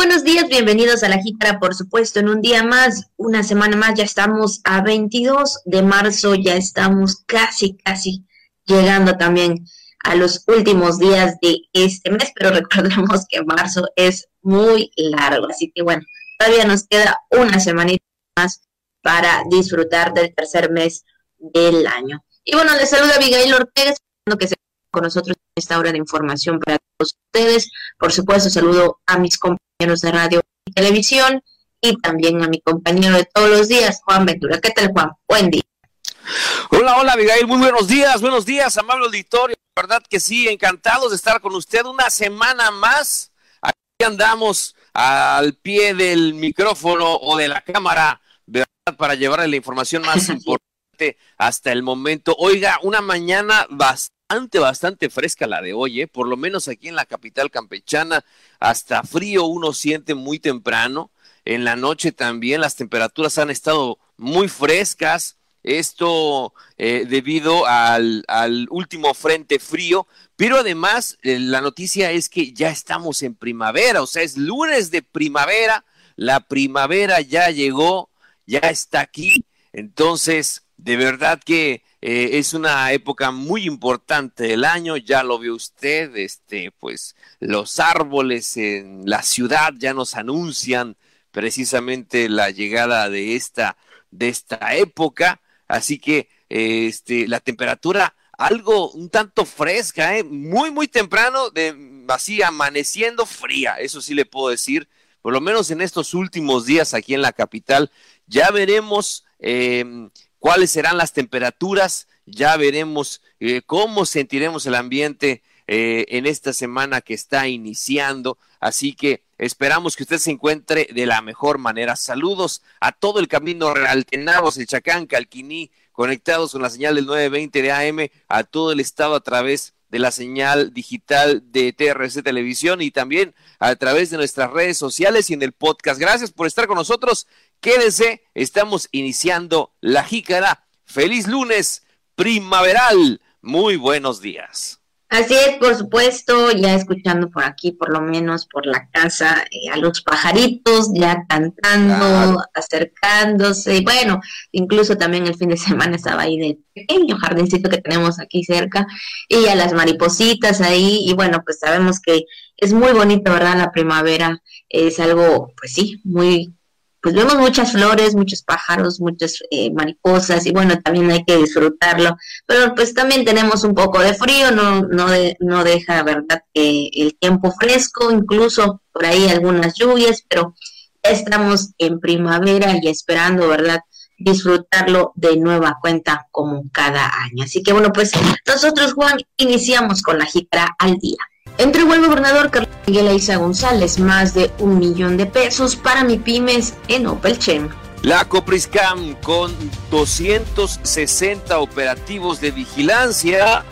buenos días, bienvenidos a la Jícara, por supuesto, en un día más, una semana más, ya estamos a 22 de marzo, ya estamos casi, casi llegando también a los últimos días de este mes, pero recordemos que marzo es muy largo, así que bueno, todavía nos queda una semanita más para disfrutar del tercer mes del año. Y bueno, les saluda Abigail Ortega, esperando que se con nosotros en esta hora de información para todos ustedes. Por supuesto, saludo a mis compañeros de radio y televisión y también a mi compañero de todos los días, Juan Ventura. ¿Qué tal, Juan? Buen día. Hola, hola, Abigail. Muy buenos días, buenos días, amable auditorio. verdad que sí, encantados de estar con usted una semana más. Aquí andamos al pie del micrófono o de la cámara, ¿verdad? Para llevarle la información más importante hasta el momento. Oiga, una mañana bastante bastante, bastante fresca la de hoy, ¿eh? por lo menos aquí en la capital campechana, hasta frío uno siente muy temprano. En la noche también las temperaturas han estado muy frescas. Esto eh, debido al, último frente frío, pero además eh, la noticia es que ya estamos en primavera, o sea, es lunes de primavera, la primavera ya llegó, ya está aquí, entonces de verdad que eh, es una época muy importante del año, ya lo vio usted, este, pues los árboles en la ciudad ya nos anuncian precisamente la llegada de esta, de esta época, así que este, la temperatura algo un tanto fresca, ¿eh? muy, muy temprano, de, así amaneciendo fría, eso sí le puedo decir, por lo menos en estos últimos días aquí en la capital, ya veremos eh, cuáles serán las temperaturas, ya veremos eh, cómo sentiremos el ambiente eh, en esta semana que está iniciando. Así que esperamos que usted se encuentre de la mejor manera. Saludos a todo el camino Real Tenagos, el Chacán, Calquiní, conectados con la señal del 920 de AM, a todo el estado a través de la señal digital de TRC Televisión y también a través de nuestras redes sociales y en el podcast. Gracias por estar con nosotros Quédese, estamos iniciando la jícara. Feliz lunes primaveral. Muy buenos días. Así es, por supuesto, ya escuchando por aquí, por lo menos por la casa, eh, a los pajaritos ya cantando, acercándose. Y bueno, incluso también el fin de semana estaba ahí del pequeño jardincito que tenemos aquí cerca y a las maripositas ahí. Y bueno, pues sabemos que es muy bonito, ¿verdad? La primavera es algo, pues sí, muy pues vemos muchas flores, muchos pájaros, muchas eh, mariposas y bueno, también hay que disfrutarlo, pero pues también tenemos un poco de frío, no, no, no deja, ¿verdad?, que el tiempo fresco, incluso por ahí algunas lluvias, pero estamos en primavera y esperando, ¿verdad?, disfrutarlo de nueva cuenta como cada año. Así que bueno, pues nosotros, Juan, iniciamos con la jícara al día. Entregó el gobernador Carlos Miguel Aiza González más de un millón de pesos para mi pymes en Opelchem. La Copriscam con 260 operativos de vigilancia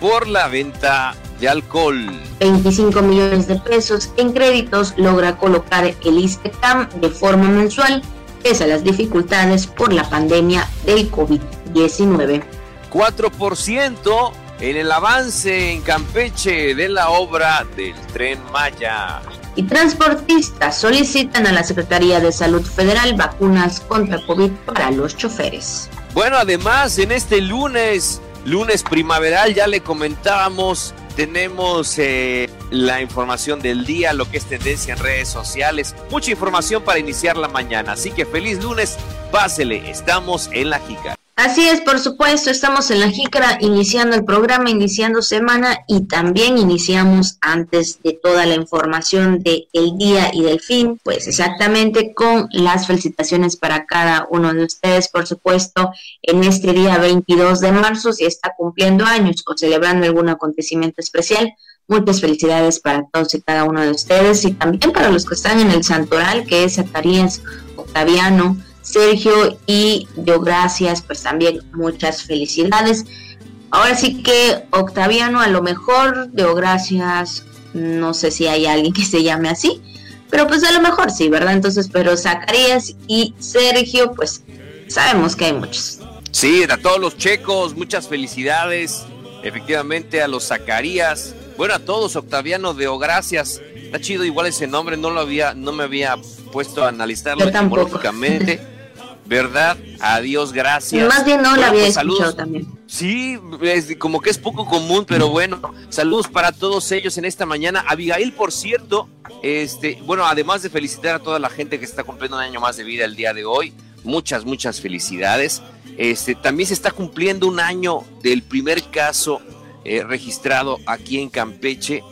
por la venta de alcohol. 25 millones de pesos en créditos logra colocar el ISTECAM de forma mensual pese a las dificultades por la pandemia del COVID-19. 4% en el avance en Campeche de la obra del tren Maya. Y transportistas solicitan a la Secretaría de Salud Federal vacunas contra COVID para los choferes. Bueno, además, en este lunes, lunes primaveral, ya le comentábamos, tenemos eh, la información del día, lo que es tendencia en redes sociales, mucha información para iniciar la mañana. Así que feliz lunes, pásele, estamos en la Jica. Así es, por supuesto, estamos en la Jícara iniciando el programa, iniciando semana y también iniciamos antes de toda la información del el día y del fin, pues exactamente con las felicitaciones para cada uno de ustedes, por supuesto, en este día 22 de marzo, si está cumpliendo años o celebrando algún acontecimiento especial. Muchas felicidades para todos y cada uno de ustedes y también para los que están en el santoral, que es Zacarías Octaviano, Sergio y yo gracias, pues también muchas felicidades. Ahora sí que Octaviano, a lo mejor, de gracias, no sé si hay alguien que se llame así, pero pues a lo mejor sí, ¿verdad? Entonces, pero Zacarías y Sergio, pues sabemos que hay muchos. Sí, a todos los checos, muchas felicidades. Efectivamente, a los Zacarías, Bueno, a todos, Octaviano de gracias. Está chido igual ese nombre, no lo había, no me había puesto a analizarlo etimológicamente. ¿Verdad? Adiós, gracias. Más bien no lo había pues, escuchado también. Sí, como que es poco común, pero bueno, saludos para todos ellos en esta mañana. Abigail, por cierto, este, bueno, además de felicitar a toda la gente que está cumpliendo un año más de vida el día de hoy, muchas, muchas felicidades. Este, también se está cumpliendo un año del primer caso eh, registrado aquí en Campeche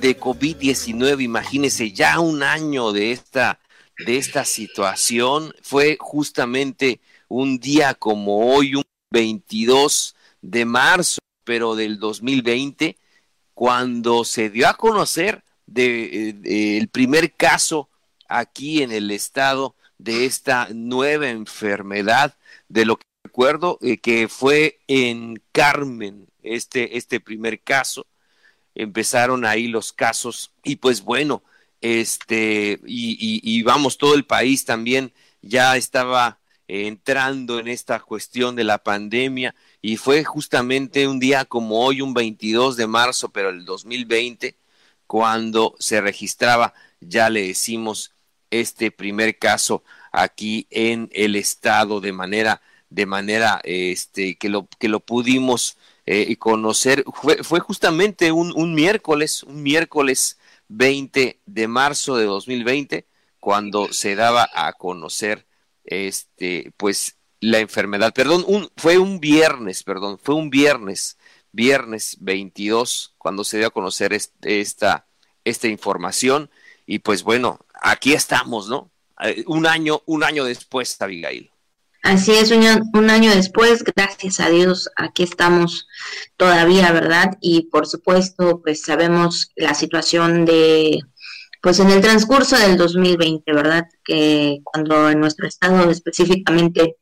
de COVID-19. Imagínense, ya un año de esta, de esta situación. Fue justamente un día como hoy, un 22 de marzo, pero del 2020, cuando se dio a conocer de, el primer caso aquí en el estado de esta nueva enfermedad, de lo que recuerdo eh, que fue en Carmen, este, este primer caso, empezaron ahí los casos y pues bueno, este, y, y, vamos, todo el país también ya estaba entrando en esta cuestión de la pandemia y fue justamente un día como hoy, un 22 de marzo, pero el 2020, cuando se registraba, ya le decimos, este primer caso aquí en el estado de manera de manera este que lo que lo pudimos eh, conocer. Fue, fue justamente un, un, miércoles un miércoles 20 de marzo de 2020 cuando se daba a conocer este pues la enfermedad. Perdón un, fue un viernes perdón fue un viernes viernes 22 cuando se dio a conocer esta esta información. Y pues bueno aquí estamos no eh, un año, un año después, Abigail. Así es, un, un, año después, gracias a Dios, aquí estamos todavía, ¿verdad? Y por supuesto, pues sabemos la situación de, pues en el transcurso del 2020, ¿verdad? Que cuando en nuestro estado específicamente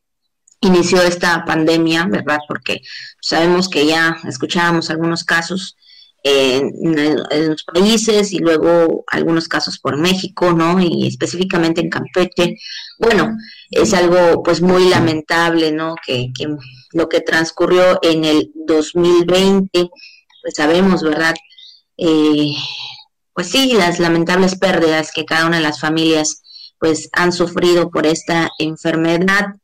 inició esta pandemia, ¿verdad? Porque sabemos que ya escuchábamos algunos casos en, los países y luego algunos casos por México, ¿no? Y específicamente en Campeche. Bueno, es algo pues muy lamentable, ¿no? Que, que lo que transcurrió en el 2020, pues sabemos, ¿verdad? Eh, pues sí, las lamentables pérdidas que cada una de las familias pues han sufrido por esta enfermedad,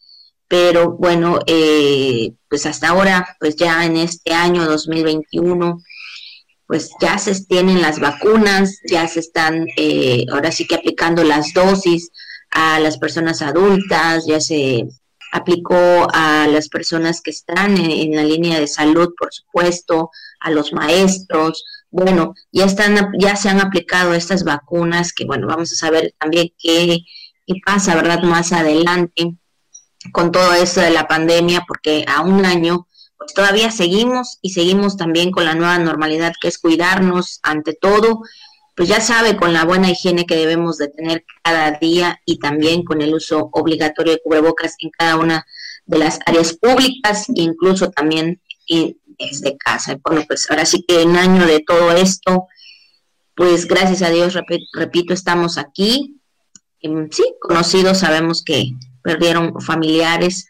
pero bueno, eh, pues hasta ahora, pues ya en este año 2021, pues ya se tienen las vacunas, ya se están eh, ahora sí que aplicando las dosis a las personas adultas, ya se aplicó a las personas que están en, la línea de salud, por supuesto, a los maestros. Bueno, ya están, ya se han aplicado estas vacunas que, bueno, vamos a saber también qué, qué pasa, ¿verdad? Más adelante con todo eso de la pandemia, porque a un año pues todavía seguimos y seguimos también con la nueva normalidad que es cuidarnos ante todo, pues ya sabe con la buena higiene que debemos de tener cada día y también con el uso obligatorio de cubrebocas en cada una de las áreas públicas, incluso también desde casa. Bueno, pues ahora sí que en año de todo esto, pues gracias a Dios, repito, estamos aquí. Em, sí, conocidos, sabemos que perdieron familiares,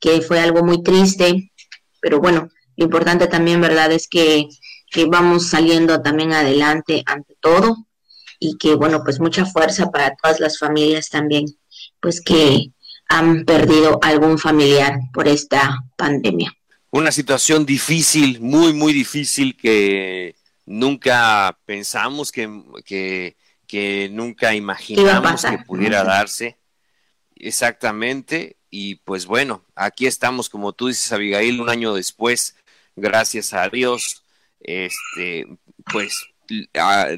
que fue algo muy triste, pero bueno, lo importante también, ¿verdad? Es que, vamos saliendo también adelante ante todo y que, bueno, pues mucha fuerza para todas las familias también, pues que han perdido algún familiar por esta pandemia. Una situación difícil, muy, muy difícil que nunca pensamos que, que, nunca imaginamos que pudiera darse. Exactamente, y pues bueno, aquí estamos, como tú dices, Abigail, un año después, gracias a Dios, este, pues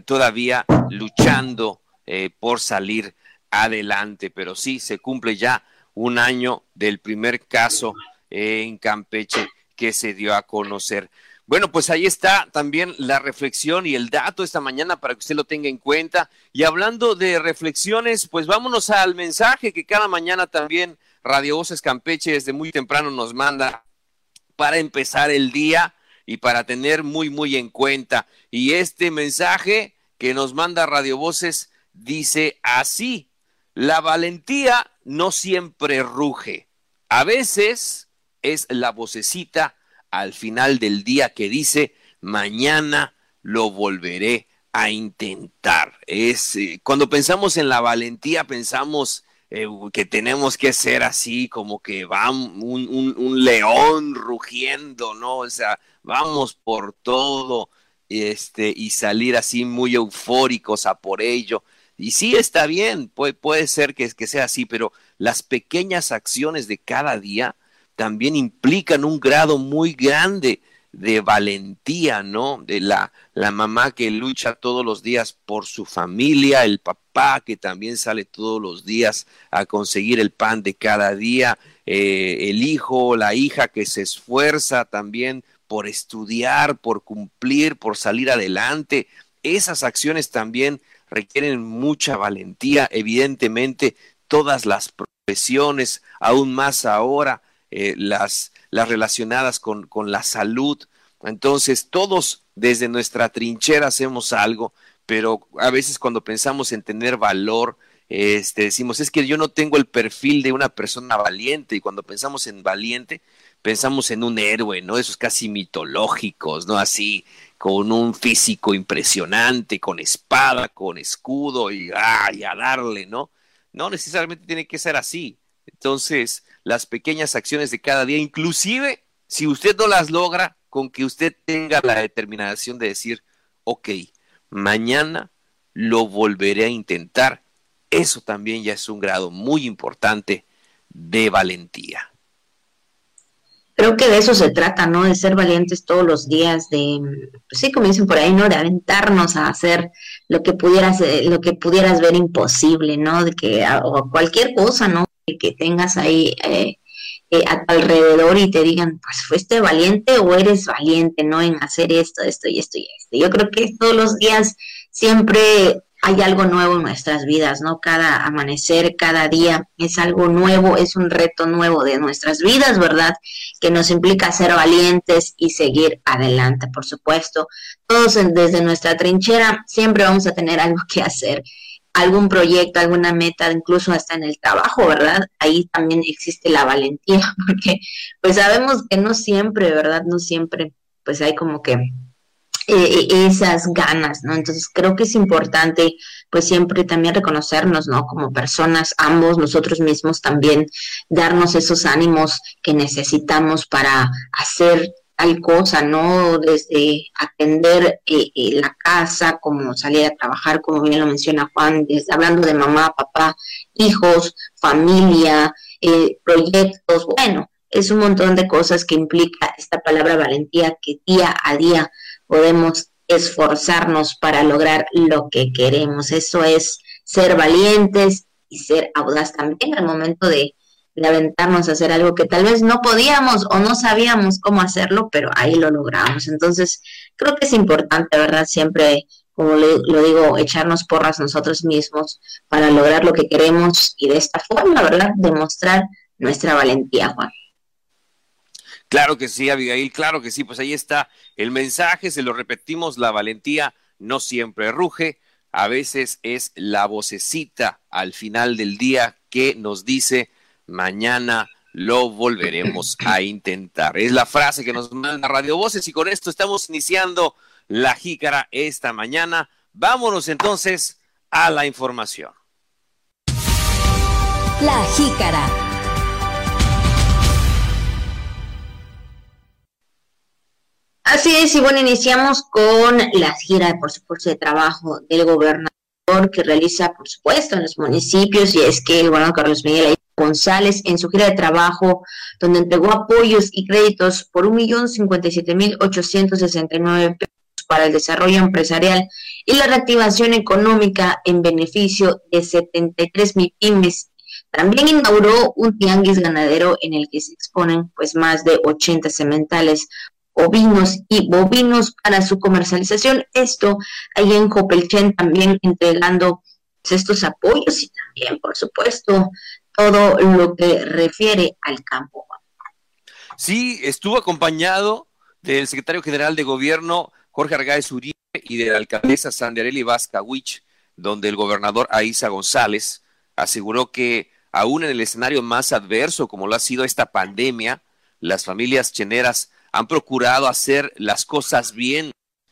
todavía luchando eh, por salir adelante, pero sí, se cumple ya un año del primer caso en Campeche que se dio a conocer. Bueno, pues ahí está también la reflexión y el dato esta mañana para que usted lo tenga en cuenta. Y hablando de reflexiones, pues vámonos al mensaje que cada mañana también Radio Voces Campeche desde muy temprano nos manda para empezar el día y para tener muy, muy en cuenta. Y este mensaje que nos manda Radio Voces dice así, la valentía no siempre ruge, a veces es la vocecita al final del día que dice, mañana lo volveré a intentar. Es eh, cuando pensamos en la valentía, pensamos eh, que tenemos que ser así, como que va un, un, león rugiendo, ¿no? O sea, vamos por todo este, y salir así muy eufóricos a por ello. Y sí está bien, puede, puede ser que, que sea así, pero las pequeñas acciones de cada día también implican un grado muy grande de valentía, ¿no? De la, la mamá que lucha todos los días por su familia, el papá que también sale todos los días a conseguir el pan de cada día, eh, el hijo, la hija que se esfuerza también por estudiar, por cumplir, por salir adelante. Esas acciones también requieren mucha valentía, evidentemente todas las profesiones, aún más ahora, eh, las las relacionadas con, con la salud. Entonces, todos desde nuestra trinchera hacemos algo, pero a veces cuando pensamos en tener valor, este, decimos, es que yo no tengo el perfil de una persona valiente, y cuando pensamos en valiente, pensamos en un héroe, ¿no? Esos casi mitológicos, ¿no? Así, con un físico impresionante, con espada, con escudo, y, ¡ay! a darle, ¿no? No necesariamente tiene que ser así. Entonces, las pequeñas acciones de cada día, inclusive si usted no las logra, con que usted tenga la determinación de decir, ok, mañana lo volveré a intentar, eso también ya es un grado muy importante de valentía. Creo que de eso se trata, ¿no? De ser valientes todos los días, de, pues sí, como dicen por ahí, ¿no? De aventarnos a hacer lo que pudieras, eh, lo que pudieras ver imposible, ¿no? De que, o cualquier cosa, ¿no? Que tengas ahí eh, eh, a tu alrededor y te digan, pues fuiste valiente o eres valiente, ¿no? En hacer esto, esto y esto y esto. Yo creo que todos los días siempre hay algo nuevo en nuestras vidas, ¿no? Cada amanecer, cada día es algo nuevo, es un reto nuevo de nuestras vidas, ¿verdad? Que nos implica ser valientes y seguir adelante, por supuesto. Todos desde nuestra trinchera siempre vamos a tener algo que hacer algún proyecto, alguna meta, incluso hasta en el trabajo, ¿verdad? Ahí también existe la valentía, porque pues sabemos que no siempre, ¿verdad? No siempre, pues hay como que eh, esas ganas, ¿no? Entonces creo que es importante, pues siempre también reconocernos, ¿no? Como personas, ambos, nosotros mismos también, darnos esos ánimos que necesitamos para hacer tal cosa, ¿no? Desde atender eh, eh, la casa, como salir a trabajar, como bien lo menciona Juan, desde hablando de mamá, papá, hijos, familia, eh, proyectos, bueno, es un montón de cosas que implica esta palabra valentía que día a día podemos esforzarnos para lograr lo que queremos. Eso es ser valientes y ser audaz también al momento de de aventarnos a hacer algo que tal vez no podíamos o no sabíamos cómo hacerlo, pero ahí lo logramos. Entonces, creo que es importante, ¿verdad? Siempre, como lo digo, echarnos porras nosotros mismos para lograr lo que queremos y de esta forma, ¿verdad? Demostrar nuestra valentía, Juan. Claro que sí, Abigail, claro que sí, pues ahí está el mensaje, se lo repetimos, la valentía no siempre ruge, a veces es la vocecita al final del día que nos dice, mañana lo volveremos a intentar. Es la frase que nos manda Radio Voces y con esto estamos iniciando la jícara esta mañana. Vámonos entonces a la información. La jícara. Así es, y bueno, iniciamos con la gira, por supuesto, de trabajo del gobernador que realiza, por supuesto, en los municipios, y es que el gobernador Carlos Miguel González en su gira de trabajo, donde entregó apoyos y créditos por un millón cincuenta y siete mil ochocientos sesenta y nueve pesos para el desarrollo empresarial y la reactivación económica en beneficio de 73 mil pymes. También inauguró un tianguis ganadero en el que se exponen pues más de 80 sementales ovinos y bovinos para su comercialización. Esto ahí en Copelchen también entregando estos apoyos y también, por supuesto, todo lo que refiere al campo. Sí, estuvo acompañado del secretario general de gobierno Jorge Argáez Uribe y de la alcaldesa Sandereli Vázquez, donde el gobernador Aiza González aseguró que aún en el escenario más adverso como lo ha sido esta pandemia, las familias cheneras han procurado hacer las cosas bien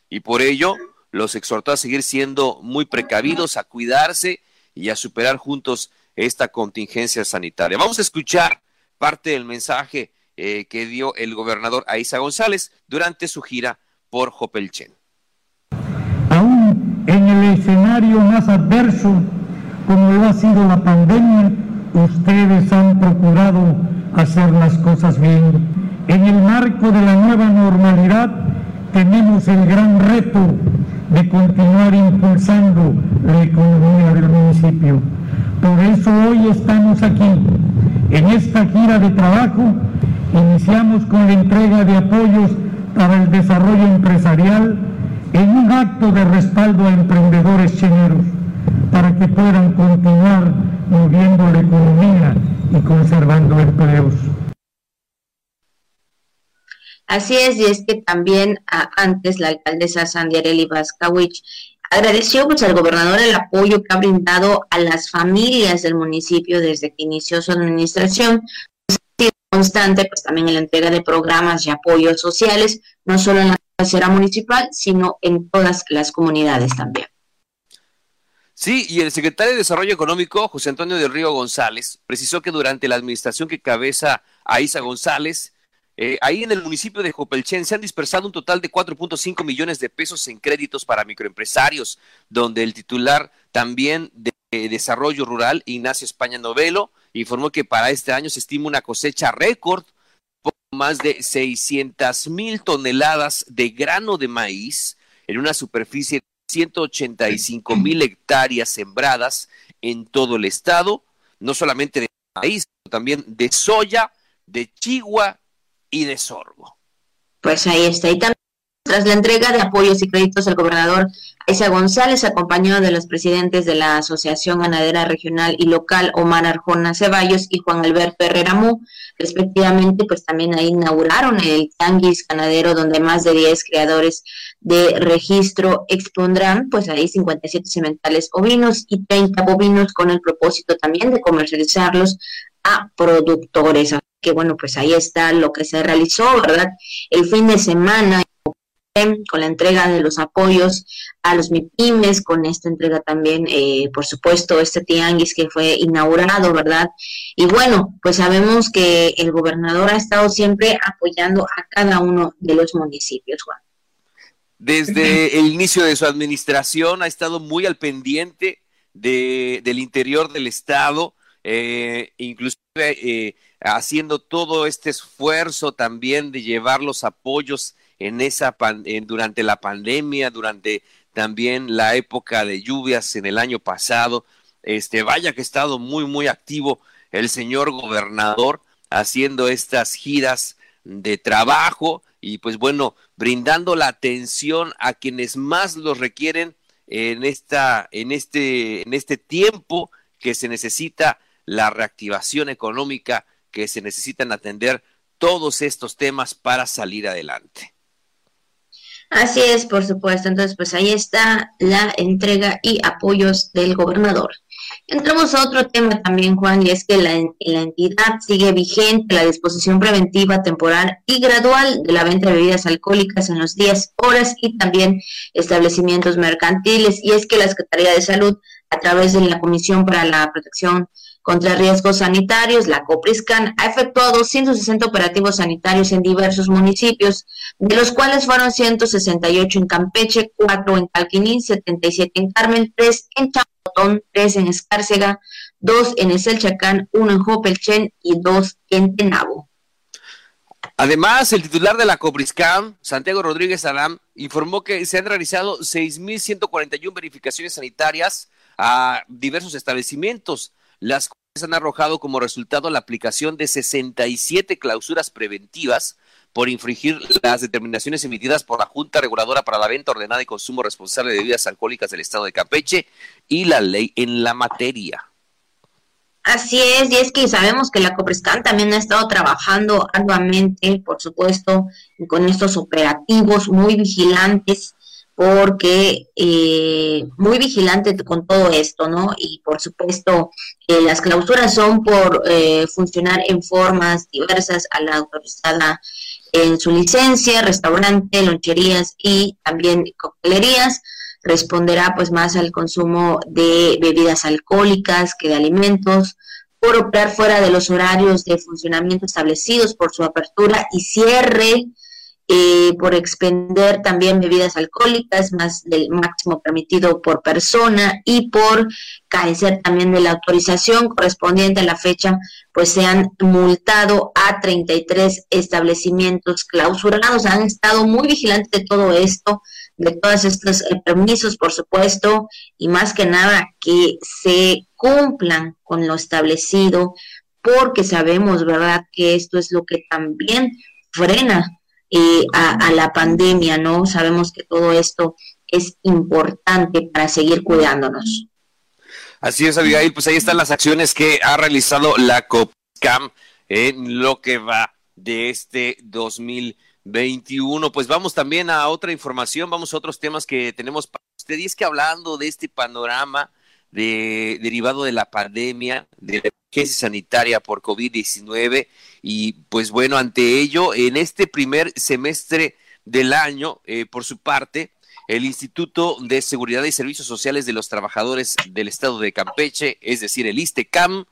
y por ello los exhortó a seguir siendo muy precavidos, a cuidarse y a superar juntos esta contingencia sanitaria. Vamos a escuchar parte del mensaje eh, que dio el gobernador Aiza González durante su gira por Jopelchen. Aún en el escenario más adverso, como lo ha sido la pandemia, ustedes han procurado hacer las cosas bien. En el marco de la nueva normalidad, tenemos el gran reto de continuar impulsando la economía del municipio. Por eso hoy estamos aquí. En esta gira de trabajo iniciamos con la entrega de apoyos para el desarrollo empresarial en un acto de respaldo a emprendedores chineros para que puedan continuar moviendo la economía y conservando empleos. Así es, y es que también antes la alcaldesa Sandiarelli Vascawich agradeció pues, al gobernador el apoyo que ha brindado a las familias del municipio desde que inició su administración, pues, constante pues también en la entrega de programas y apoyos sociales, no solo en la cabecera municipal, sino en todas las comunidades también. Sí, y el secretario de Desarrollo Económico, José Antonio del Río González, precisó que durante la administración que cabeza Aiza González, eh, ahí en el municipio de Jopelchen se han dispersado un total de 4.5 millones de pesos en créditos para microempresarios, donde el titular también de Desarrollo Rural, Ignacio España Novelo, informó que para este año se estima una cosecha récord más de 600 mil toneladas de grano de maíz en una superficie de 185 mil hectáreas sembradas en todo el estado, no solamente de maíz, sino también de soya, de chigua de sorgo. Pues ahí está. Y también tras la entrega de apoyos y créditos al gobernador Aiza González, acompañado de los presidentes de la Asociación Ganadera Regional y Local, Omar Arjona Ceballos y Juan Alberto Herrera Mu, respectivamente, pues también ahí inauguraron el Tanguis Ganadero, donde más de 10 creadores de registro expondrán, pues ahí 57 sementales ovinos y 30 bovinos con el propósito también de comercializarlos a productores que bueno, pues ahí está lo que se realizó, ¿verdad? El fin de semana con la entrega de los apoyos a los MIPIMES, con esta entrega también, eh, por supuesto, este tianguis que fue inaugurado, ¿verdad? Y bueno, pues sabemos que el gobernador ha estado siempre apoyando a cada uno de los municipios, Juan. Desde el inicio de su administración ha estado muy al pendiente de, del interior del Estado, eh, inclusive eh, haciendo todo este esfuerzo también de llevar los apoyos en esa durante la pandemia, durante también la época de lluvias en el año pasado. Este, vaya que ha estado muy, muy activo el señor gobernador haciendo estas giras de trabajo y pues bueno, brindando la atención a quienes más los requieren en esta, en este, en este tiempo que se necesita la reactivación económica que se necesitan atender todos estos temas para salir adelante. Así es, por supuesto. Entonces, pues ahí está la entrega y apoyos del gobernador. Entramos a otro tema también, Juan, y es que la, la, entidad sigue vigente la disposición preventiva, temporal y gradual de la venta de bebidas alcohólicas en los días, horas y también establecimientos mercantiles. Y es que la Secretaría de Salud, a través de la Comisión para la Protección contra riesgos sanitarios, la COPRISCAN ha efectuado 160 operativos sanitarios en diversos municipios, de los cuales fueron 168 en Campeche, 4 en Calquinín, 77 en Carmen, 3 en Chapotón, 3 en Escárcega, 2 en Eselchacán, 1 en Jopelchen y 2 en Tenabo. Además, el titular de la Copriscam, Santiago Rodríguez Alam, informó que se han realizado 6.141 verificaciones sanitarias a diversos establecimientos, las cuales han arrojado como resultado la aplicación de 67 clausuras preventivas por infringir las determinaciones emitidas por la Junta Reguladora para la Venta Ordenada y Consumo Responsable de Bebidas Alcohólicas del Estado de Campeche y la ley en la materia. Así es, y es que sabemos que la Copriscan también ha estado trabajando arduamente, por supuesto, con estos operativos muy vigilantes porque eh, muy vigilante con todo esto, ¿no? Y por supuesto, eh, las clausuras son por eh, funcionar en formas diversas a la autorizada en su licencia, restaurante, loncherías y también coctelerías. Responderá pues más al consumo de bebidas alcohólicas que de alimentos por operar fuera de los horarios de funcionamiento establecidos por su apertura y cierre eh, por expender también bebidas alcohólicas más del máximo permitido por persona y por carecer también de la autorización correspondiente a la fecha, pues se han multado a 33 establecimientos clausurados. Han estado muy vigilantes de todo esto, de todos estos eh, permisos, por supuesto, y más que nada que se cumplan con lo establecido, porque sabemos, ¿verdad?, que esto es lo que también frena eh, a, la pandemia, ¿no? Sabemos que todo esto es importante para seguir cuidándonos. Así es, Abigail, pues ahí están las acciones que ha realizado la COPCAM en lo que va de este 2021. Pues vamos también a otra información, vamos a otros temas que tenemos para usted. Y es que hablando de este panorama de, derivado de la pandemia, de la emergencia sanitaria por COVID-19. Y pues bueno, ante ello, en este primer semestre del año, eh, por su parte, el Instituto de Seguridad y Servicios Sociales de los Trabajadores del Estado de Campeche, es decir, el ISTECAM,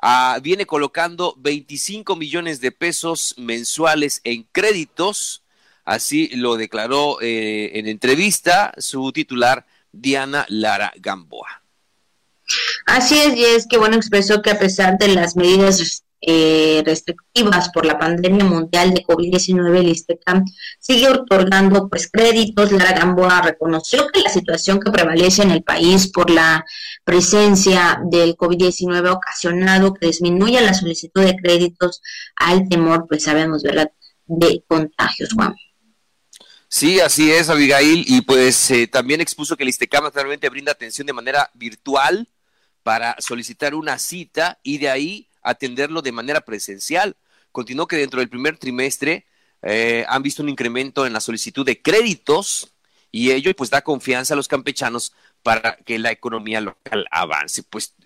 ah, viene colocando 25 millones de pesos mensuales en créditos. Así lo declaró eh, en entrevista su titular, Diana Lara Gamboa. Así es, y es que bueno, expresó que a pesar de las medidas eh, restrictivas por la pandemia mundial de COVID-19, el ISTECAM sigue otorgando pues créditos. Lara Gamboa reconoció que la situación que prevalece en el país por la presencia del COVID-19 ha ocasionado que disminuya la solicitud de créditos al temor, pues sabemos, ¿verdad?, de contagios, Juan. Sí, así es, Abigail, y pues eh, también expuso que el ISTECAM actualmente brinda atención de manera virtual para solicitar una cita y de ahí atenderlo de manera presencial. Continuó que dentro del primer trimestre eh, han visto un incremento en la solicitud de créditos y ello pues da confianza a los campechanos para que la economía local avance. Pues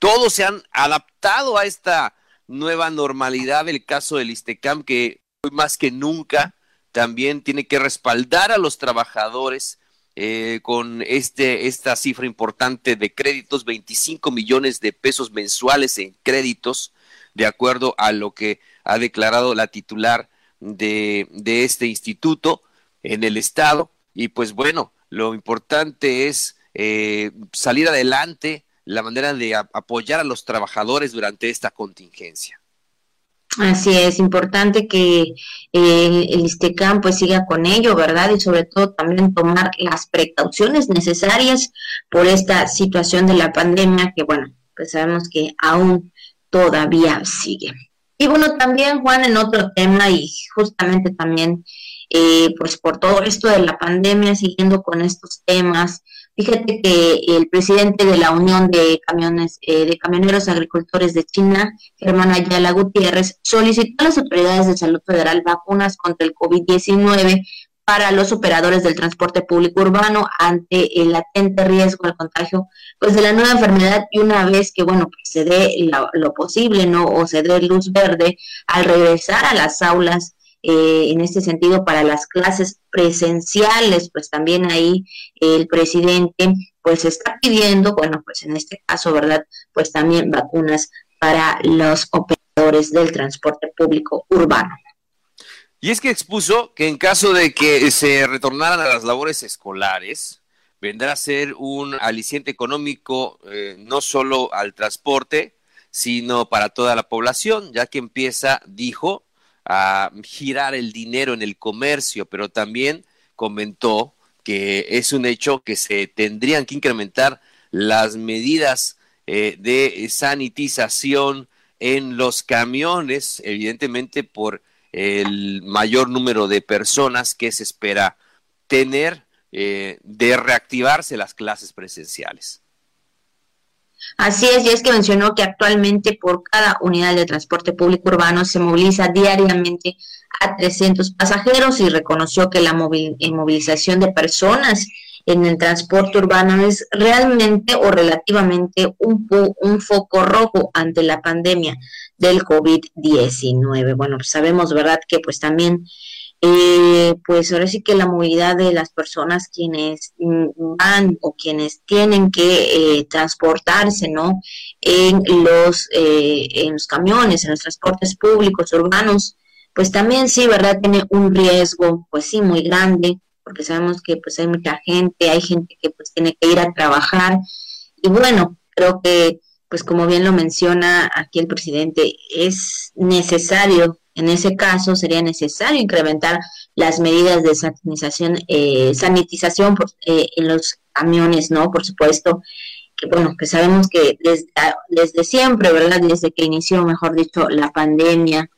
todos se han adaptado a esta nueva normalidad del caso del Istecam que hoy más que nunca también tiene que respaldar a los trabajadores eh, con este, esta cifra importante de créditos, 25 millones de pesos mensuales en créditos, de acuerdo a lo que ha declarado la titular de, de este instituto en el Estado. Y pues bueno, lo importante es eh, salir adelante, la manera de apoyar a los trabajadores durante esta contingencia. Así es, importante que eh, el ISTECAM pues siga con ello, ¿verdad? Y sobre todo también tomar las precauciones necesarias por esta situación de la pandemia que, bueno, pues sabemos que aún todavía sigue. Y bueno, también Juan, en otro tema y justamente también eh, pues por todo esto de la pandemia, siguiendo con estos temas, Fíjate que el presidente de la Unión de Camiones eh, de Camioneros Agricultores de China, Germán Ayala Gutiérrez, solicitó a las autoridades de salud federal vacunas contra el COVID-19 para los operadores del transporte público urbano ante el latente riesgo al contagio pues de la nueva enfermedad. Y una vez que bueno pues se dé lo posible no o se dé luz verde al regresar a las aulas eh, en este sentido para las clases presenciales, pues también ahí el presidente pues está pidiendo, bueno, pues en este caso, ¿verdad? Pues también vacunas para los operadores del transporte público urbano. Y es que expuso que en caso de que se retornaran a las labores escolares, vendrá a ser un aliciente económico eh, no solo al transporte, sino para toda la población, ya que empieza, dijo, a girar el dinero en el comercio, pero también comentó que es un hecho que se tendrían que incrementar las medidas eh, de sanitización en los camiones, evidentemente por el mayor número de personas que se espera tener eh, de reactivarse las clases presenciales. Así es, y es que mencionó que actualmente por cada unidad de transporte público urbano se moviliza diariamente a 300 pasajeros y reconoció que la movilización de personas en el transporte urbano es realmente o relativamente un, un foco rojo ante la pandemia del COVID-19. Bueno, pues sabemos, ¿verdad?, que pues también eh, pues ahora sí que la movilidad de las personas quienes van o quienes tienen que eh, transportarse, ¿no? En los, eh, en los camiones, en los transportes públicos urbanos, pues también sí, ¿verdad? Tiene un riesgo, pues sí, muy grande, porque sabemos que pues hay mucha gente, hay gente que pues tiene que ir a trabajar y bueno, creo que pues como bien lo menciona aquí el presidente, es necesario en ese caso, sería necesario incrementar las medidas de sanitización, eh, sanitización eh, en los camiones, ¿no? Por supuesto, que bueno, que sabemos que desde, siempre, ¿verdad? Desde que inició, mejor dicho, la pandemia,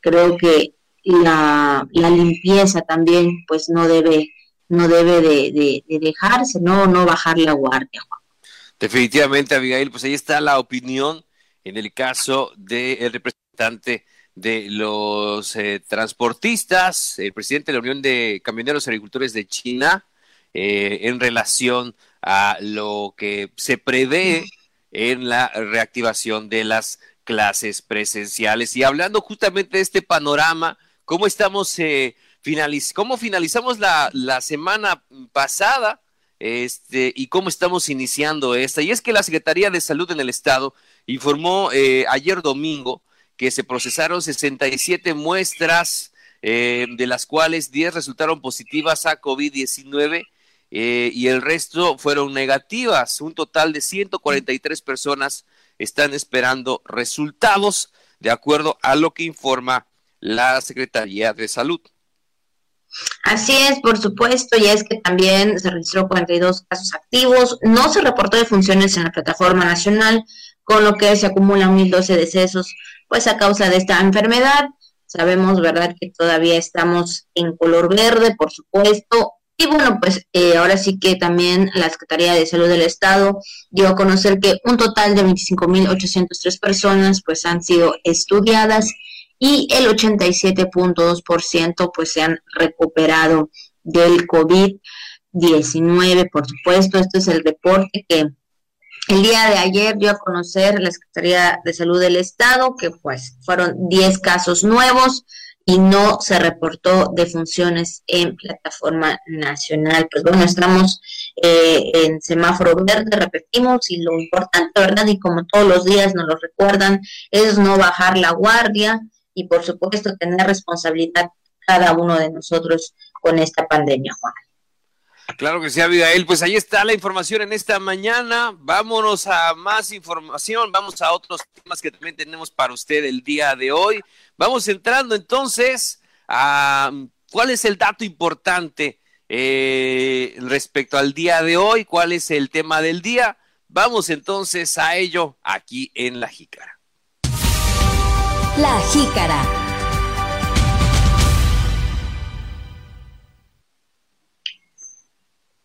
creo que la, limpieza también, pues no debe, no debe de, dejarse, ¿no? No bajar la guardia, Definitivamente, Abigail, pues ahí está la opinión en el caso del representante de los eh, transportistas, el presidente de la Unión de Camioneros Agricultores de China, eh, en relación a lo que se prevé en la reactivación de las clases presenciales. Y hablando justamente de este panorama, ¿cómo estamos, eh, cómo finalizamos la, la semana pasada? Este, y cómo estamos iniciando esta. Y es que la Secretaría de Salud en el Estado informó ayer domingo que se procesaron 67 muestras, eh, de las cuales 10 resultaron positivas a COVID-19 eh, y el resto fueron negativas. Un total de 143 personas están esperando resultados, de acuerdo a lo que informa la Secretaría de Salud. Así es, por supuesto, ya es que también se registró 42 casos activos, no se reportó de funciones en la plataforma nacional, con lo que se acumulan 1.012 decesos pues a causa de esta enfermedad. Sabemos, ¿verdad?, que todavía estamos en color verde, por supuesto. Y bueno, pues eh, ahora sí que también la Secretaría de Salud del Estado dio a conocer que un total de 25.803 personas pues han sido estudiadas y el 87.2% pues se han recuperado del COVID-19, por supuesto. Este es el reporte que el día de ayer dio a conocer la Secretaría de Salud del Estado que pues fueron 10 casos nuevos y no se reportó defunciones en plataforma nacional. Pues bueno, estamos eh, en semáforo verde, repetimos, y lo importante, ¿verdad? Y como todos los días nos lo recuerdan, es no bajar la guardia y por supuesto tener responsabilidad cada uno de nosotros con esta pandemia, Juan. Claro que sí, Abigail. Pues ahí está la información en esta mañana. Vámonos a más información. Vamos a otros temas que también tenemos para usted el día de hoy. Vamos entrando entonces a cuál es el dato importante eh, respecto al día de hoy, cuál es el tema del día. Vamos entonces a ello aquí en La Jícara. La Jícara.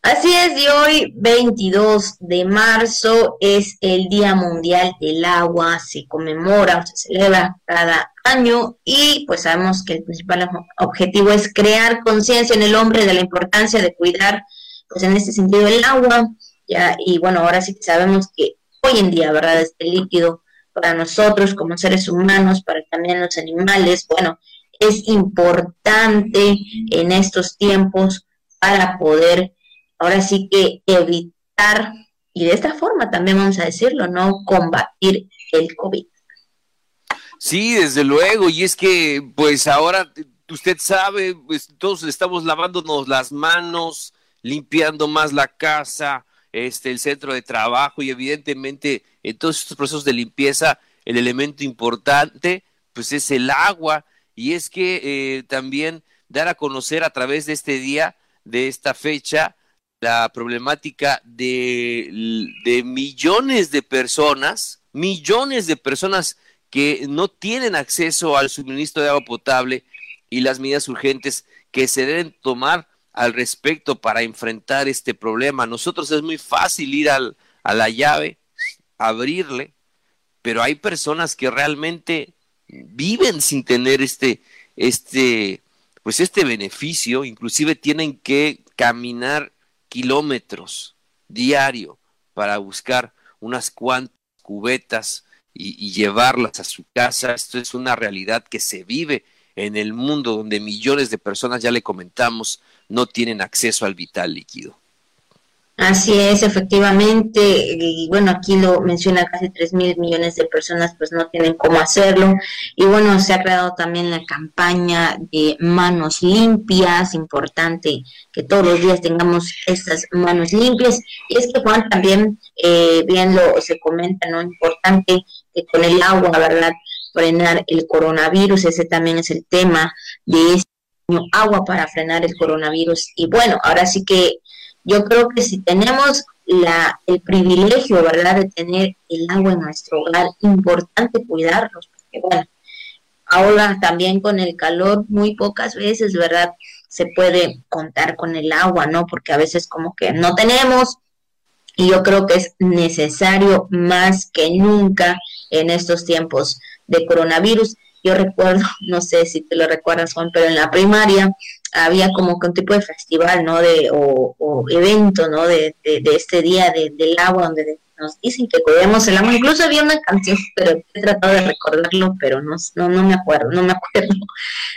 Así es, y hoy 22 de marzo es el Día Mundial del Agua, se conmemora o se celebra cada año y pues sabemos que el principal objetivo es crear conciencia en el hombre de la importancia de cuidar pues en este sentido el agua, ya, y bueno, ahora sí que sabemos que hoy en día, ¿verdad? Este líquido para nosotros como seres humanos, para también los animales, bueno, es importante en estos tiempos para poder ahora sí que evitar, y de esta forma también vamos a decirlo, ¿no? Combatir el COVID. Sí, desde luego, y es que pues ahora usted sabe, pues todos estamos lavándonos las manos, limpiando más la casa, este, el centro de trabajo y evidentemente en todos estos procesos de limpieza el elemento importante pues es el agua y es que eh, también dar a conocer a través de este día, de esta fecha, la problemática de, millones de personas, millones de personas que no tienen acceso al suministro de agua potable y las medidas urgentes que se deben tomar al respecto para enfrentar este problema. Nosotros es muy fácil ir al, a la llave, abrirle, pero hay personas que realmente viven sin tener este, este, pues este beneficio, inclusive tienen que caminar kilómetros diario para buscar unas cuantas cubetas y, llevarlas a su casa. Esto es una realidad que se vive en el mundo donde millones de personas, ya le comentamos, no tienen acceso al vital líquido. Así es, efectivamente, y bueno, aquí lo menciona casi 3 mil millones de personas, pues no tienen cómo hacerlo. Y bueno, se ha creado también la campaña de manos limpias, importante que todos los días tengamos estas manos limpias. Y es que Juan también, eh, bien lo se comenta, ¿no? Importante que con el agua, ¿verdad? Frenar el coronavirus, ese también es el tema de este año, agua para frenar el coronavirus. Y bueno, ahora sí que yo creo que si tenemos la, el privilegio, ¿verdad?, de tener el agua en nuestro hogar, importante cuidarlos, porque bueno, ahora también con el calor, muy pocas veces, ¿verdad?, se puede contar con el agua, ¿no? Porque a veces como que no tenemos, y yo creo que es necesario más que nunca en estos tiempos de coronavirus. Yo recuerdo, no sé si te lo recuerdas, Juan, pero en la primaria había como que un tipo de festival, ¿no? De, o, evento, ¿no? De, de, este día del agua, donde nos dicen que cuidemos el agua. Incluso había una canción, pero he tratado de recordarlo, pero no, no, no me acuerdo, no me acuerdo.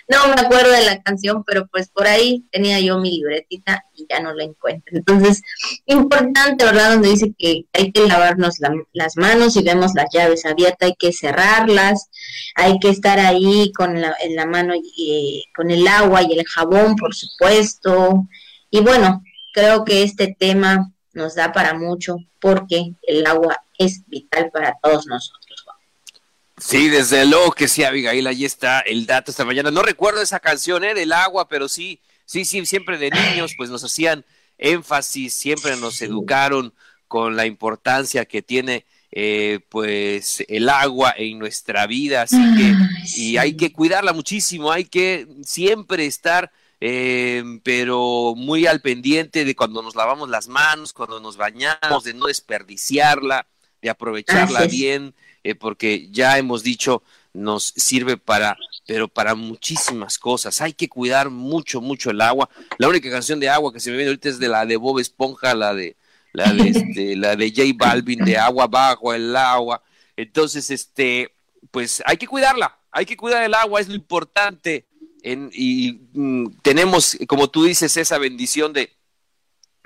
No me acuerdo de la canción, pero pues por ahí tenía yo mi libretita y ya no la encuentro. Entonces, importante, ¿verdad? Donde dice que hay que lavarnos las manos y vemos las llaves abiertas, hay que cerrarlas, hay que estar ahí con la, en la mano y con el agua y el jabón, por supuesto. Y bueno, creo que este tema nos da para mucho porque el agua es vital para todos nosotros. Sí, desde luego que sí, Abigail, ahí está el dato esta mañana. No recuerdo esa canción ¿eh? del agua, pero sí, sí, sí, siempre de niños pues nos hacían énfasis, siempre nos educaron con la importancia que tiene eh, pues el agua en nuestra vida, así que y hay que cuidarla muchísimo, hay que siempre estar eh, pero muy al pendiente de cuando nos lavamos las manos, cuando nos bañamos, de no desperdiciarla, de aprovecharla bien, eh, porque ya hemos dicho, nos sirve para, pero para muchísimas cosas. Hay que cuidar mucho, mucho el agua. La única canción de agua que se me viene ahorita es de la de Bob Esponja, la de, la de, este, la de J Balvin, de agua bajo el agua. Entonces, este, pues hay que cuidarla, hay que cuidar el agua, es lo importante. Y mm, tenemos, como tú dices, esa bendición de,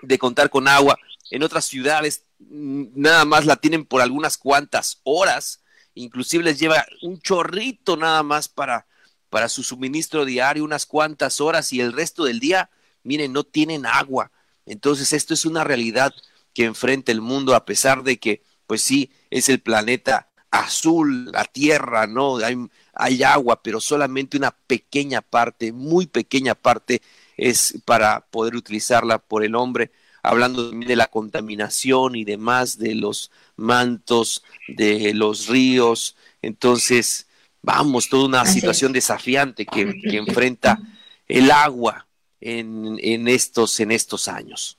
de contar con agua. En otras ciudades nada más la tienen por algunas cuantas horas, inclusive les lleva un chorrito nada más para, para su suministro diario, unas cuantas horas y el resto del día, miren, no tienen agua. Entonces esto es una realidad que enfrenta el mundo a pesar de que, pues sí, es el planeta azul, la tierra, ¿no? Hay, hay agua, pero solamente una pequeña parte, muy pequeña parte es para poder utilizarla por el hombre hablando de la contaminación y demás, de los mantos, de los ríos. Entonces, vamos, toda una situación desafiante que, enfrenta el agua en, en, estos, en estos años.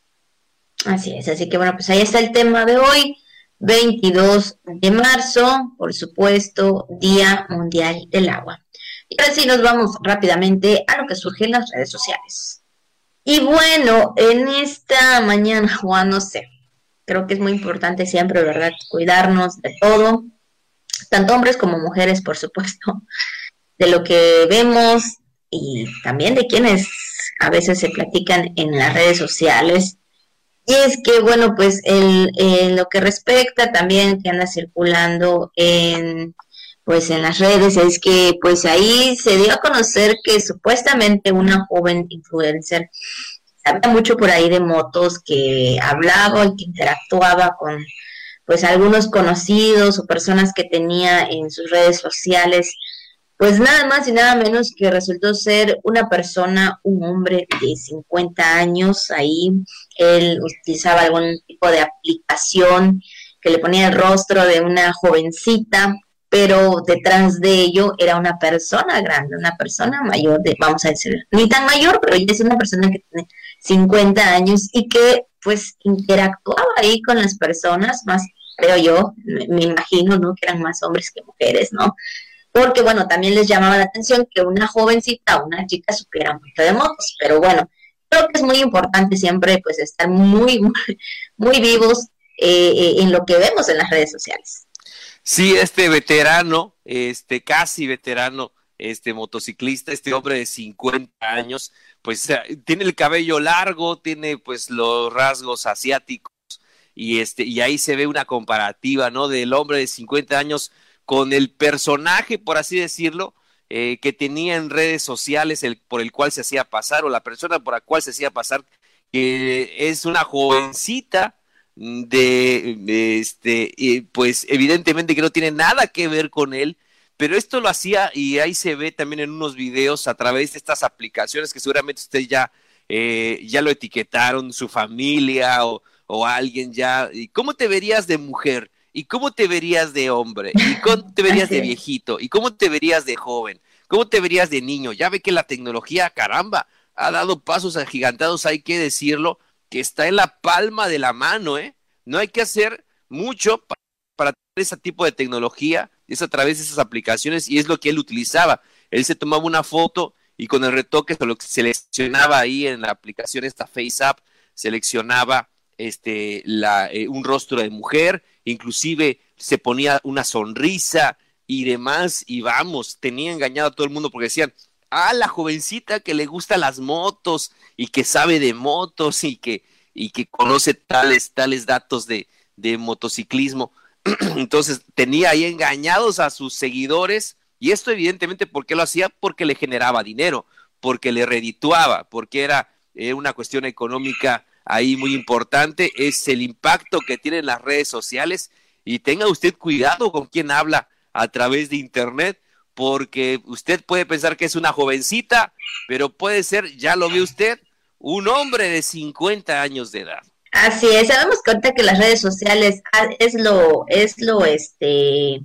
Así es, así que bueno, pues ahí está el tema de hoy, 22 de marzo, por supuesto, Día Mundial del Agua. Y ahora sí nos vamos rápidamente a lo que surge en las redes sociales. Y bueno, en esta mañana, Juan, no sé, creo que es muy importante siempre, ¿verdad? Cuidarnos de todo, tanto hombres como mujeres, por supuesto, de lo que vemos y también de quienes a veces se platican en las redes sociales. Y es que, bueno, pues en lo que respecta también que anda circulando en pues en las redes es que pues ahí se dio a conocer que supuestamente una joven influencer había mucho por ahí de motos que hablaba y que interactuaba con pues algunos conocidos o personas que tenía en sus redes sociales pues nada más y nada menos que resultó ser una persona, un hombre de 50 años, ahí él utilizaba algún tipo de aplicación que le ponía el rostro de una jovencita pero detrás de ello era una persona grande, una persona mayor, de, vamos a decir, ni tan mayor, pero ella es una persona que tiene 50 años y que pues interactuaba ahí con las personas, más creo yo, me, imagino, ¿no? Que eran más hombres que mujeres, ¿no? Porque bueno, también les llamaba la atención que una jovencita, una chica supiera mucho de motos, pero bueno, creo que es muy importante siempre pues estar muy, muy, vivos eh, eh, en lo que vemos en las redes sociales. Sí, este veterano, este casi veterano, este motociclista, este hombre de 50 años, pues tiene el cabello largo, tiene pues los rasgos asiáticos y este y ahí se ve una comparativa, ¿no? Del hombre de 50 años con el personaje, por así decirlo, eh, que tenía en redes sociales el, por el cual se hacía pasar o la persona por la cual se hacía pasar, que es una jovencita de, este, pues evidentemente que no tiene nada que ver con él, pero esto lo hacía y ahí se ve también en unos videos a través de estas aplicaciones que seguramente usted ya, eh, ya lo etiquetaron, su familia o, o alguien ya. ¿Y ¿Cómo te verías de mujer? ¿Y cómo te verías de hombre? ¿Y cómo te verías de viejito? ¿Y cómo te verías de joven? ¿Cómo te verías de niño? Ya ve que la tecnología, caramba, ha dado pasos agigantados, hay que decirlo, que está en la palma de la mano, ¿eh? No hay que hacer mucho para, tener ese tipo de tecnología, es a través de esas aplicaciones y es lo que él utilizaba. Él se tomaba una foto y con el retoque se lo seleccionaba ahí en la aplicación esta FaceApp, seleccionaba este, la, eh, un rostro de mujer, inclusive se ponía una sonrisa y demás, y vamos, tenía engañado a todo el mundo porque decían, ah, la jovencita que le gusta las motos y que sabe de motos y que, y que conoce tales, tales datos de, de motociclismo. Entonces tenía ahí engañados a sus seguidores y esto evidentemente, ¿por qué lo hacía? Porque le generaba dinero, porque le redituaba, porque era eh, una cuestión económica ahí muy importante, es el impacto que tienen las redes sociales y tenga usted cuidado con quien habla a través de Internet, porque usted puede pensar que es una jovencita, pero puede ser, ya lo ve usted, un hombre de 50 años de edad. Así es, sabemos que que las redes sociales ah, es lo, es lo, este,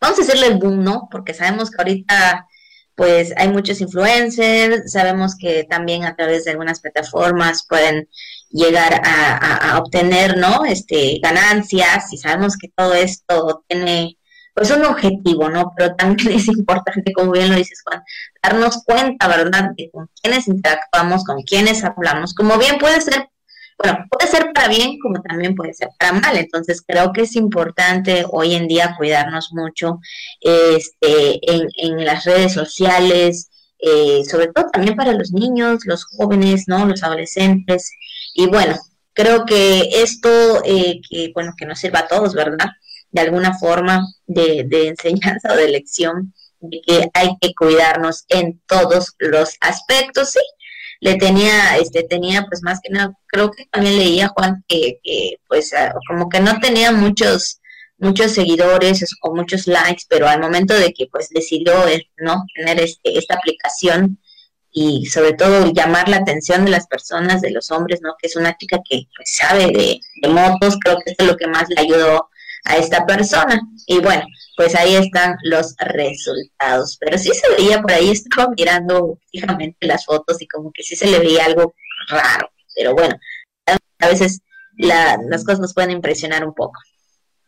vamos a decirle el boom, ¿no? Porque sabemos que ahorita pues hay muchos influencers, sabemos que también a través de algunas plataformas pueden llegar a, obtener, ¿no? Este, ganancias y sabemos que todo esto tiene pues un objetivo, ¿no? Pero también es importante, como bien lo dices Juan, darnos cuenta, ¿verdad?, de con quiénes interactuamos, con quiénes hablamos, como bien puede ser bueno, puede ser para bien como también puede ser para mal. Entonces creo que es importante hoy en día cuidarnos mucho este, en, las redes sociales, eh, sobre todo también para los niños, los jóvenes, ¿no? Los adolescentes. Y bueno, creo que esto, eh, que bueno, que nos sirva a todos, ¿verdad? De alguna forma de, de enseñanza o de lección de que hay que cuidarnos en todos los aspectos, sí, le tenía, este, tenía pues más que nada, creo que también leía Juan que, que pues ah, como que no tenía muchos, muchos seguidores o muchos likes, pero al momento de que pues decidió eh, no tener este, esta aplicación y sobre todo llamar la atención de las personas, de los hombres, ¿no? Que es una chica que pues, sabe de, de motos, creo que es lo que más le ayudó a esta persona. Y bueno, pues ahí están los resultados. Pero sí se veía por ahí, estaba mirando fijamente las fotos y como que sí se le veía algo raro. Pero bueno, a veces las cosas nos pueden impresionar un poco.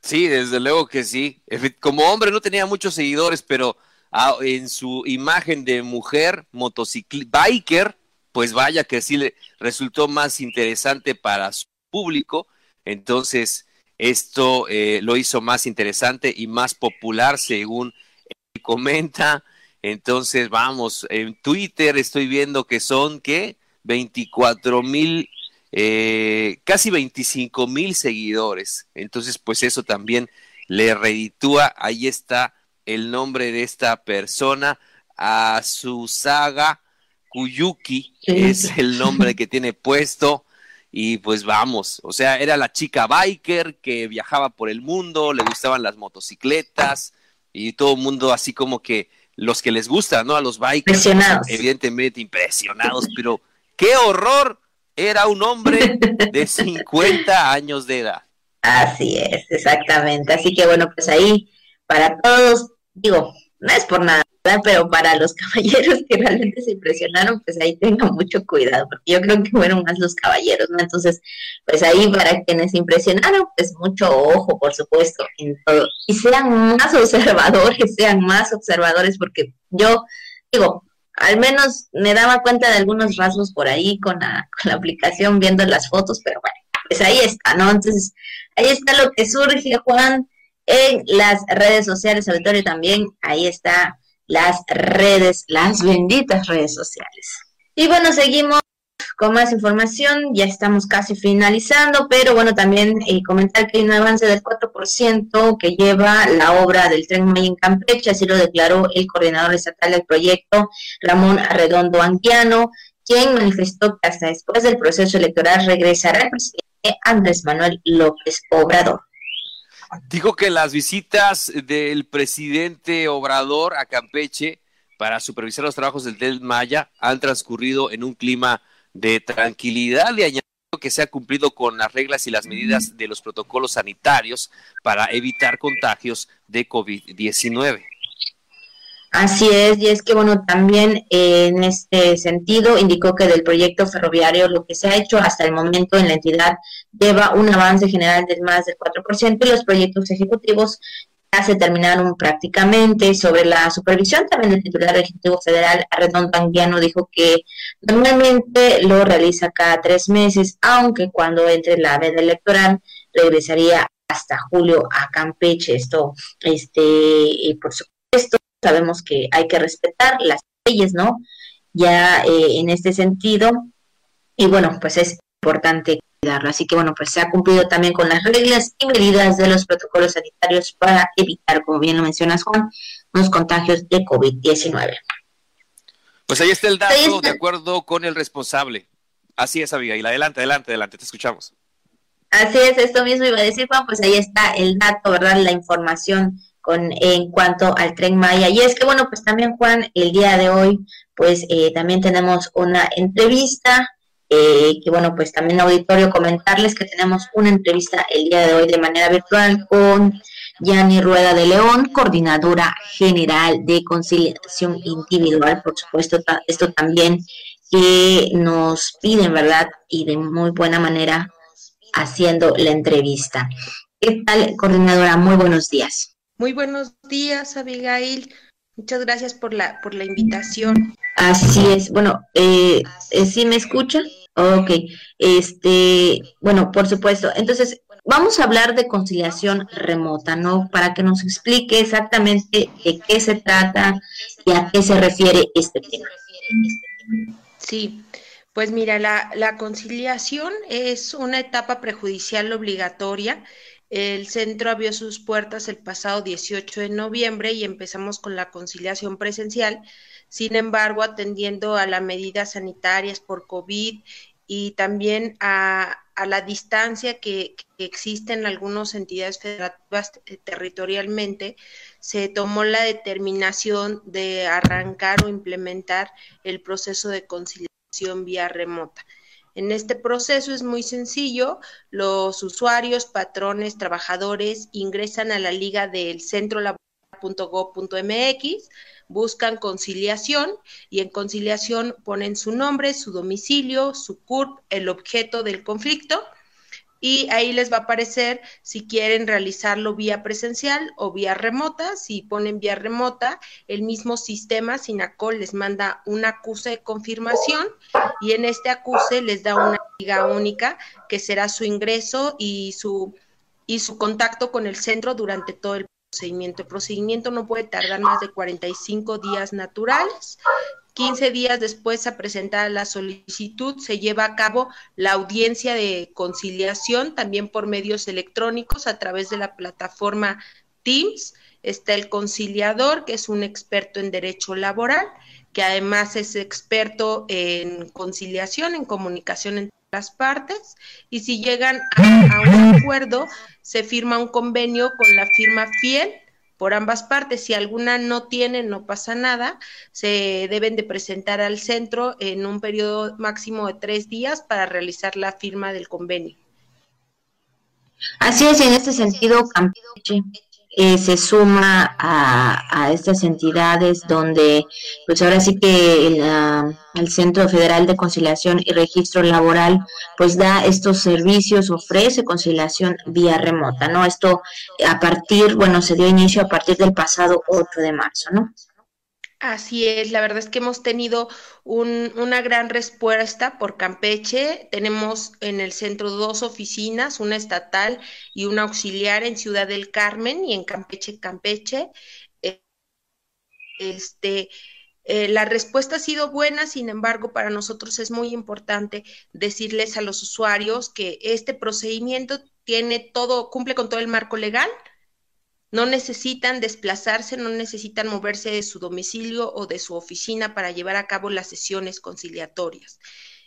Sí, desde luego que sí. Como hombre no tenía muchos seguidores, pero ah, en su imagen de mujer motociclista, biker, pues vaya que sí le resultó más interesante para su público. Entonces, esto eh, lo hizo más interesante y más popular según comenta. Entonces, vamos, en Twitter estoy viendo que son, ¿qué? 24 mil, eh, casi 25 mil seguidores. Entonces, pues eso también le reditúa. Ahí está el nombre de esta persona, a su saga Kuyuki, es el nombre que tiene puesto y pues vamos, o sea, era la chica biker que viajaba por el mundo, le gustaban las motocicletas y todo el mundo así como que los que les gusta, ¿no? A los bikers, evidentemente impresionados, pero qué horror, era un hombre de 50 años de edad. Así es, exactamente. Así que bueno, pues ahí para todos, digo, no es por nada, pero para los caballeros que realmente se impresionaron, pues ahí tengan mucho cuidado, porque yo creo que fueron más los caballeros, ¿no? Entonces, pues ahí para quienes impresionaron, pues mucho ojo, por supuesto, en todo. Y sean más observadores, sean más observadores, porque yo digo, al menos me daba cuenta de algunos rasgos por ahí con la, con la aplicación viendo las fotos, pero bueno, pues ahí está, ¿no? Entonces, ahí está lo que surge, Juan, en las redes sociales, auditorio también, ahí está las redes, las benditas redes sociales. Y bueno, seguimos con más información, ya estamos casi finalizando, pero bueno, también eh, comentar que hay un avance del 4% que lleva la obra del Tren Maya en Campeche, así lo declaró el coordinador estatal del proyecto, Ramón Arredondo Anguiano, quien manifestó que hasta después del proceso electoral regresará el presidente Andrés Manuel López Obrador. Dijo que las visitas del presidente Obrador a Campeche para supervisar los trabajos del Del Maya han transcurrido en un clima de tranquilidad y añadió que se ha cumplido con las reglas y las medidas de los protocolos sanitarios para evitar contagios de COVID-19. Así es, y es que bueno, también eh, en este sentido indicó que del proyecto ferroviario lo que se ha hecho hasta el momento en la entidad lleva un avance general de más del 4% y los proyectos ejecutivos ya se terminaron prácticamente. Sobre la supervisión también del titular Ejecutivo Federal, Arredondo Anguiano, dijo que normalmente lo realiza cada tres meses, aunque cuando entre la veda electoral regresaría hasta julio a Campeche. Esto, este, por supuesto, sabemos que hay que respetar las leyes, ¿no? Ya eh, en este sentido, y bueno, pues es importante cuidarlo. Así que bueno, pues se ha cumplido también con las reglas y medidas de los protocolos sanitarios para evitar, como bien lo mencionas Juan, los contagios de COVID-19. Pues ahí está el dato, de acuerdo con el responsable. Así es, Abigail. Adelante, adelante, adelante, te escuchamos. Así es, esto mismo iba a decir Juan, pues ahí está el dato, ¿verdad? La información en cuanto al tren Maya. Y es que, bueno, pues también, Juan, el día de hoy, pues eh, también tenemos una entrevista. Eh, que bueno, pues también auditorio comentarles que tenemos una entrevista el día de hoy de manera virtual con Yani Rueda de León, coordinadora general de conciliación individual, por supuesto, esto también que nos piden, ¿verdad? Y de muy buena manera haciendo la entrevista. ¿Qué tal, coordinadora? Muy buenos días. Muy buenos días, Abigail. Muchas gracias por la, por la invitación. Así es. Bueno, eh, eh ¿sí me escucha? Ok. Este, bueno, por supuesto. Entonces, vamos a hablar de conciliación remota, ¿no? Para que nos explique exactamente de qué se trata y a qué se refiere este tema. Sí. Pues mira, la, la conciliación es una etapa prejudicial obligatoria el centro abrió sus puertas el pasado 18 de noviembre y empezamos con la conciliación presencial. Sin embargo, atendiendo a las medidas sanitarias por COVID y también a, la distancia que, existe en algunas entidades federativas territorialmente, se tomó la determinación de arrancar o implementar el proceso de conciliación vía remota. En este proceso es muy sencillo. Los usuarios, patrones, trabajadores ingresan a la liga del centro buscan conciliación y en conciliación ponen su nombre, su domicilio, su CURP, el objeto del conflicto y ahí les va a aparecer si quieren realizarlo vía presencial o vía remota. Si ponen vía remota, el mismo sistema SINACOL les manda un acuse de confirmación y en este acuse les da una liga única que será su ingreso y su, y su contacto con el centro durante todo el procedimiento. El procedimiento no puede tardar más de 45 días naturales 15 días después a presentar la solicitud se lleva a cabo la audiencia de conciliación también por medios electrónicos a través de la plataforma Teams. Está el conciliador, que es un experto en derecho laboral, que además es experto en conciliación, en comunicación entre las partes. Y si llegan a, un acuerdo, se firma un convenio con la firma Fiel por ambas partes. Si alguna no tiene, no pasa nada. Se deben de presentar al centro en un periodo máximo de tres días para realizar la firma del convenio. Así es, en este sentido, Campeche eh, se suma a, estas entidades donde, pues ahora sí que el, Centro Federal de Conciliación y Registro Laboral, pues da estos servicios, ofrece conciliación vía remota, ¿no? Esto a partir, bueno, se dio inicio a partir del pasado 8 de marzo, ¿no? Así es, la verdad es que hemos tenido una gran respuesta por Campeche. Tenemos en el centro dos oficinas, una estatal y una auxiliar en Ciudad del Carmen y en Campeche, Campeche. Eh, este, eh, la respuesta ha sido buena, sin embargo, para nosotros es muy importante decirles a los usuarios que este procedimiento tiene todo, cumple con todo el marco legal no necesitan desplazarse, no necesitan moverse de su domicilio o de su oficina para llevar a cabo las sesiones conciliatorias.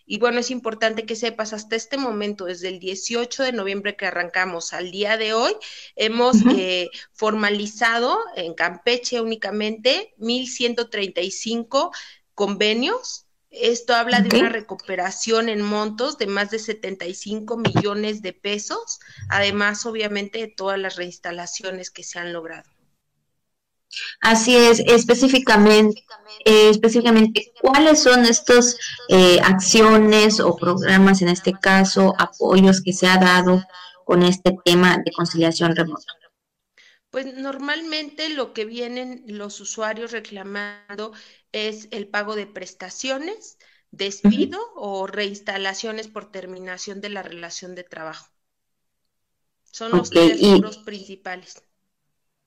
Y bueno, es importante que sepas, hasta este momento, desde el 18 de noviembre que arrancamos al día de hoy, hemos eh, formalizado en Campeche únicamente 1.135 convenios esto habla de una recuperación en montos de más de 75 millones de pesos, además obviamente de todas las reinstalaciones que se han logrado. Así es, específicamente, eh, específicamente ¿cuáles son estas eh, acciones o programas, en este caso, apoyos que se ha dado con este tema de conciliación remota? Pues normalmente lo que vienen los usuarios reclamando es el pago de prestaciones, despido o reinstalaciones por terminación de la relación de trabajo. Son los tres rubros principales.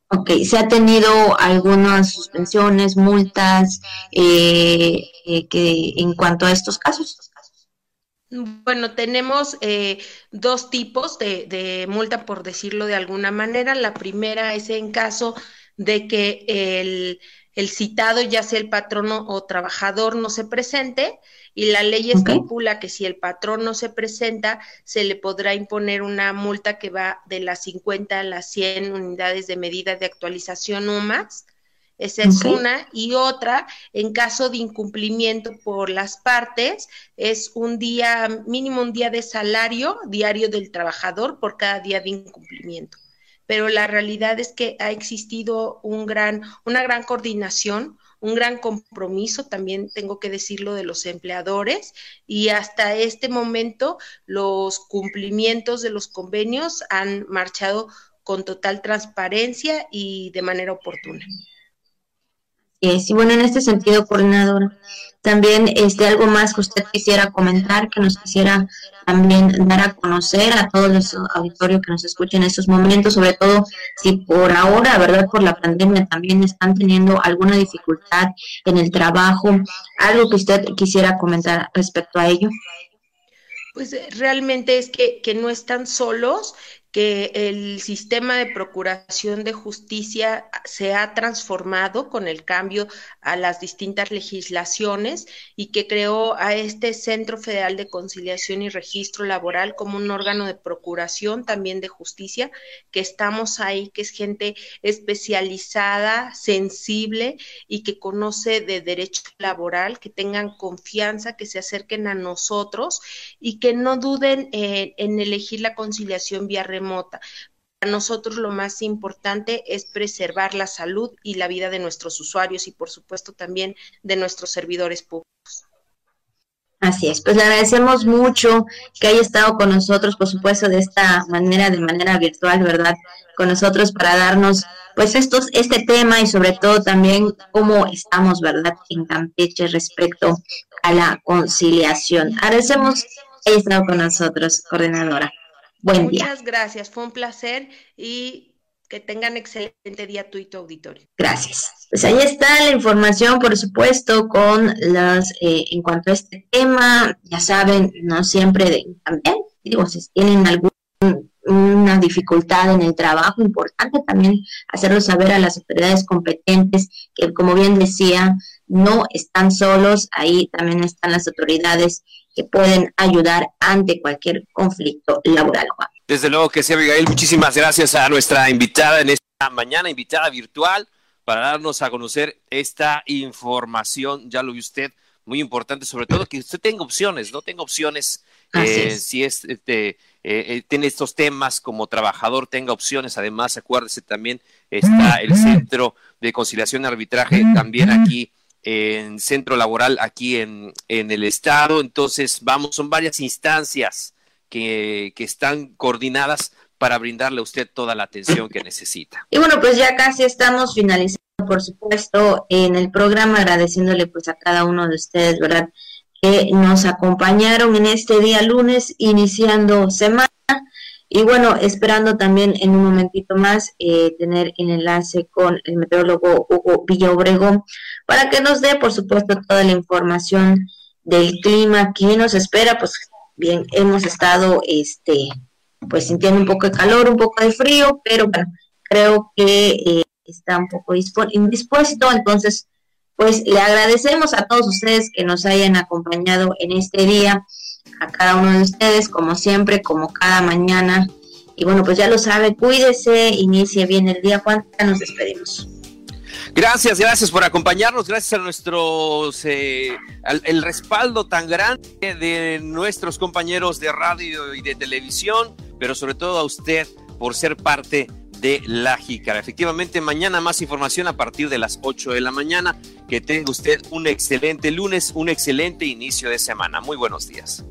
Ok, ¿se ha tenido algunas suspensiones, multas eh, eh, que en cuanto a estos casos? Bueno, tenemos eh, dos tipos de, de, multa, por decirlo de alguna manera. La primera es en caso de que el, el citado, ya sea el patrono o trabajador, no se presente y la ley estipula que si el patrón no se presenta, se le podrá imponer una multa que va de las 50 a las 100 unidades de medida de actualización o más. Esa es una. Y otra, en caso de incumplimiento por las partes, es un día, mínimo un día de salario diario del trabajador por cada día de incumplimiento pero la realidad es que ha existido un gran, una gran coordinación, un gran compromiso, también tengo que decirlo, de los empleadores y hasta este momento los cumplimientos de los convenios han marchado con total transparencia y de manera oportuna. Y bueno, en este sentido, coordinador, también este algo más que usted quisiera comentar, que nos quisiera también dar a conocer a todos los auditorios que nos escuchen en estos momentos, sobre todo si por ahora, ¿verdad? Por la pandemia también están teniendo alguna dificultad en el trabajo, algo que usted quisiera comentar respecto a ello. Pues realmente es que, que no están solos, que el sistema de procuración de justicia se ha transformado con el cambio a las distintas legislaciones y que creó a este Centro Federal de Conciliación y Registro Laboral como un órgano de procuración también de justicia, que estamos ahí, que es gente especializada, sensible y que conoce de derecho laboral, que tengan confianza, que se acerquen a nosotros y que no duden en elegir la conciliación vía remota para nosotros lo más importante es preservar la salud y la vida de nuestros usuarios y por supuesto también de nuestros servidores públicos. Así es, pues le agradecemos mucho que haya estado con nosotros, por supuesto, de esta manera, de manera virtual, ¿verdad? Con nosotros para darnos, pues, estos, este tema y sobre todo también cómo estamos, ¿verdad? En Campeche respecto a la conciliación. Agradecemos que haya estado con nosotros, coordinadora. Muchas gracias, fue un placer y que tengan excelente día tú y tu auditorio. Gracias. Pues ahí está la información, por supuesto, con las, eh, en cuanto a este tema, ya saben, no siempre de, también, digo, si tienen alguna dificultad en el trabajo, importante también hacerlo saber a las autoridades competentes que, como bien decía, no están solos, ahí también están las autoridades que pueden ayudar ante cualquier conflicto laboral. Desde luego que sí, Abigail. Muchísimas gracias a nuestra invitada en esta mañana, invitada virtual, para darnos a conocer esta información. Ya lo vio usted, muy importante, sobre todo que usted tenga opciones, no tenga opciones. Eh, si es, este, eh, eh, tiene estos temas como trabajador, tenga opciones. Además, acuérdese también, está el Centro de Conciliación y Arbitraje también aquí en centro laboral aquí en, en el estado. Entonces, vamos, son varias instancias que, que están coordinadas para brindarle a usted toda la atención que necesita. Y bueno, pues ya casi estamos finalizando por supuesto, en el programa, agradeciéndole pues a cada uno de ustedes, ¿verdad? Que nos acompañaron en este día lunes, iniciando semana. Y bueno, esperando también en un momentito más eh, tener el enlace con el meteorólogo Hugo Villaobregón para que nos dé, por supuesto, toda la información del clima que nos espera. Pues bien, hemos estado, este, pues sintiendo un poco de calor, un poco de frío, pero bueno, creo que eh, está un poco indispuesto, entonces pues le agradecemos a todos ustedes que nos hayan acompañado en este día, a cada uno de ustedes, como siempre, como cada mañana. Y bueno, pues ya lo sabe, cuídese, inicie bien el día. ¿Cuánto nos despedimos? Gracias, gracias por acompañarnos, gracias a nuestros, eh, el respaldo tan grande de nuestros compañeros de radio y de televisión, pero sobre todo a usted por ser parte de La Jícara. Efectivamente, mañana más información a partir de las 8 de la mañana. Que tenga usted un excelente lunes, un excelente inicio de semana. Muy buenos días.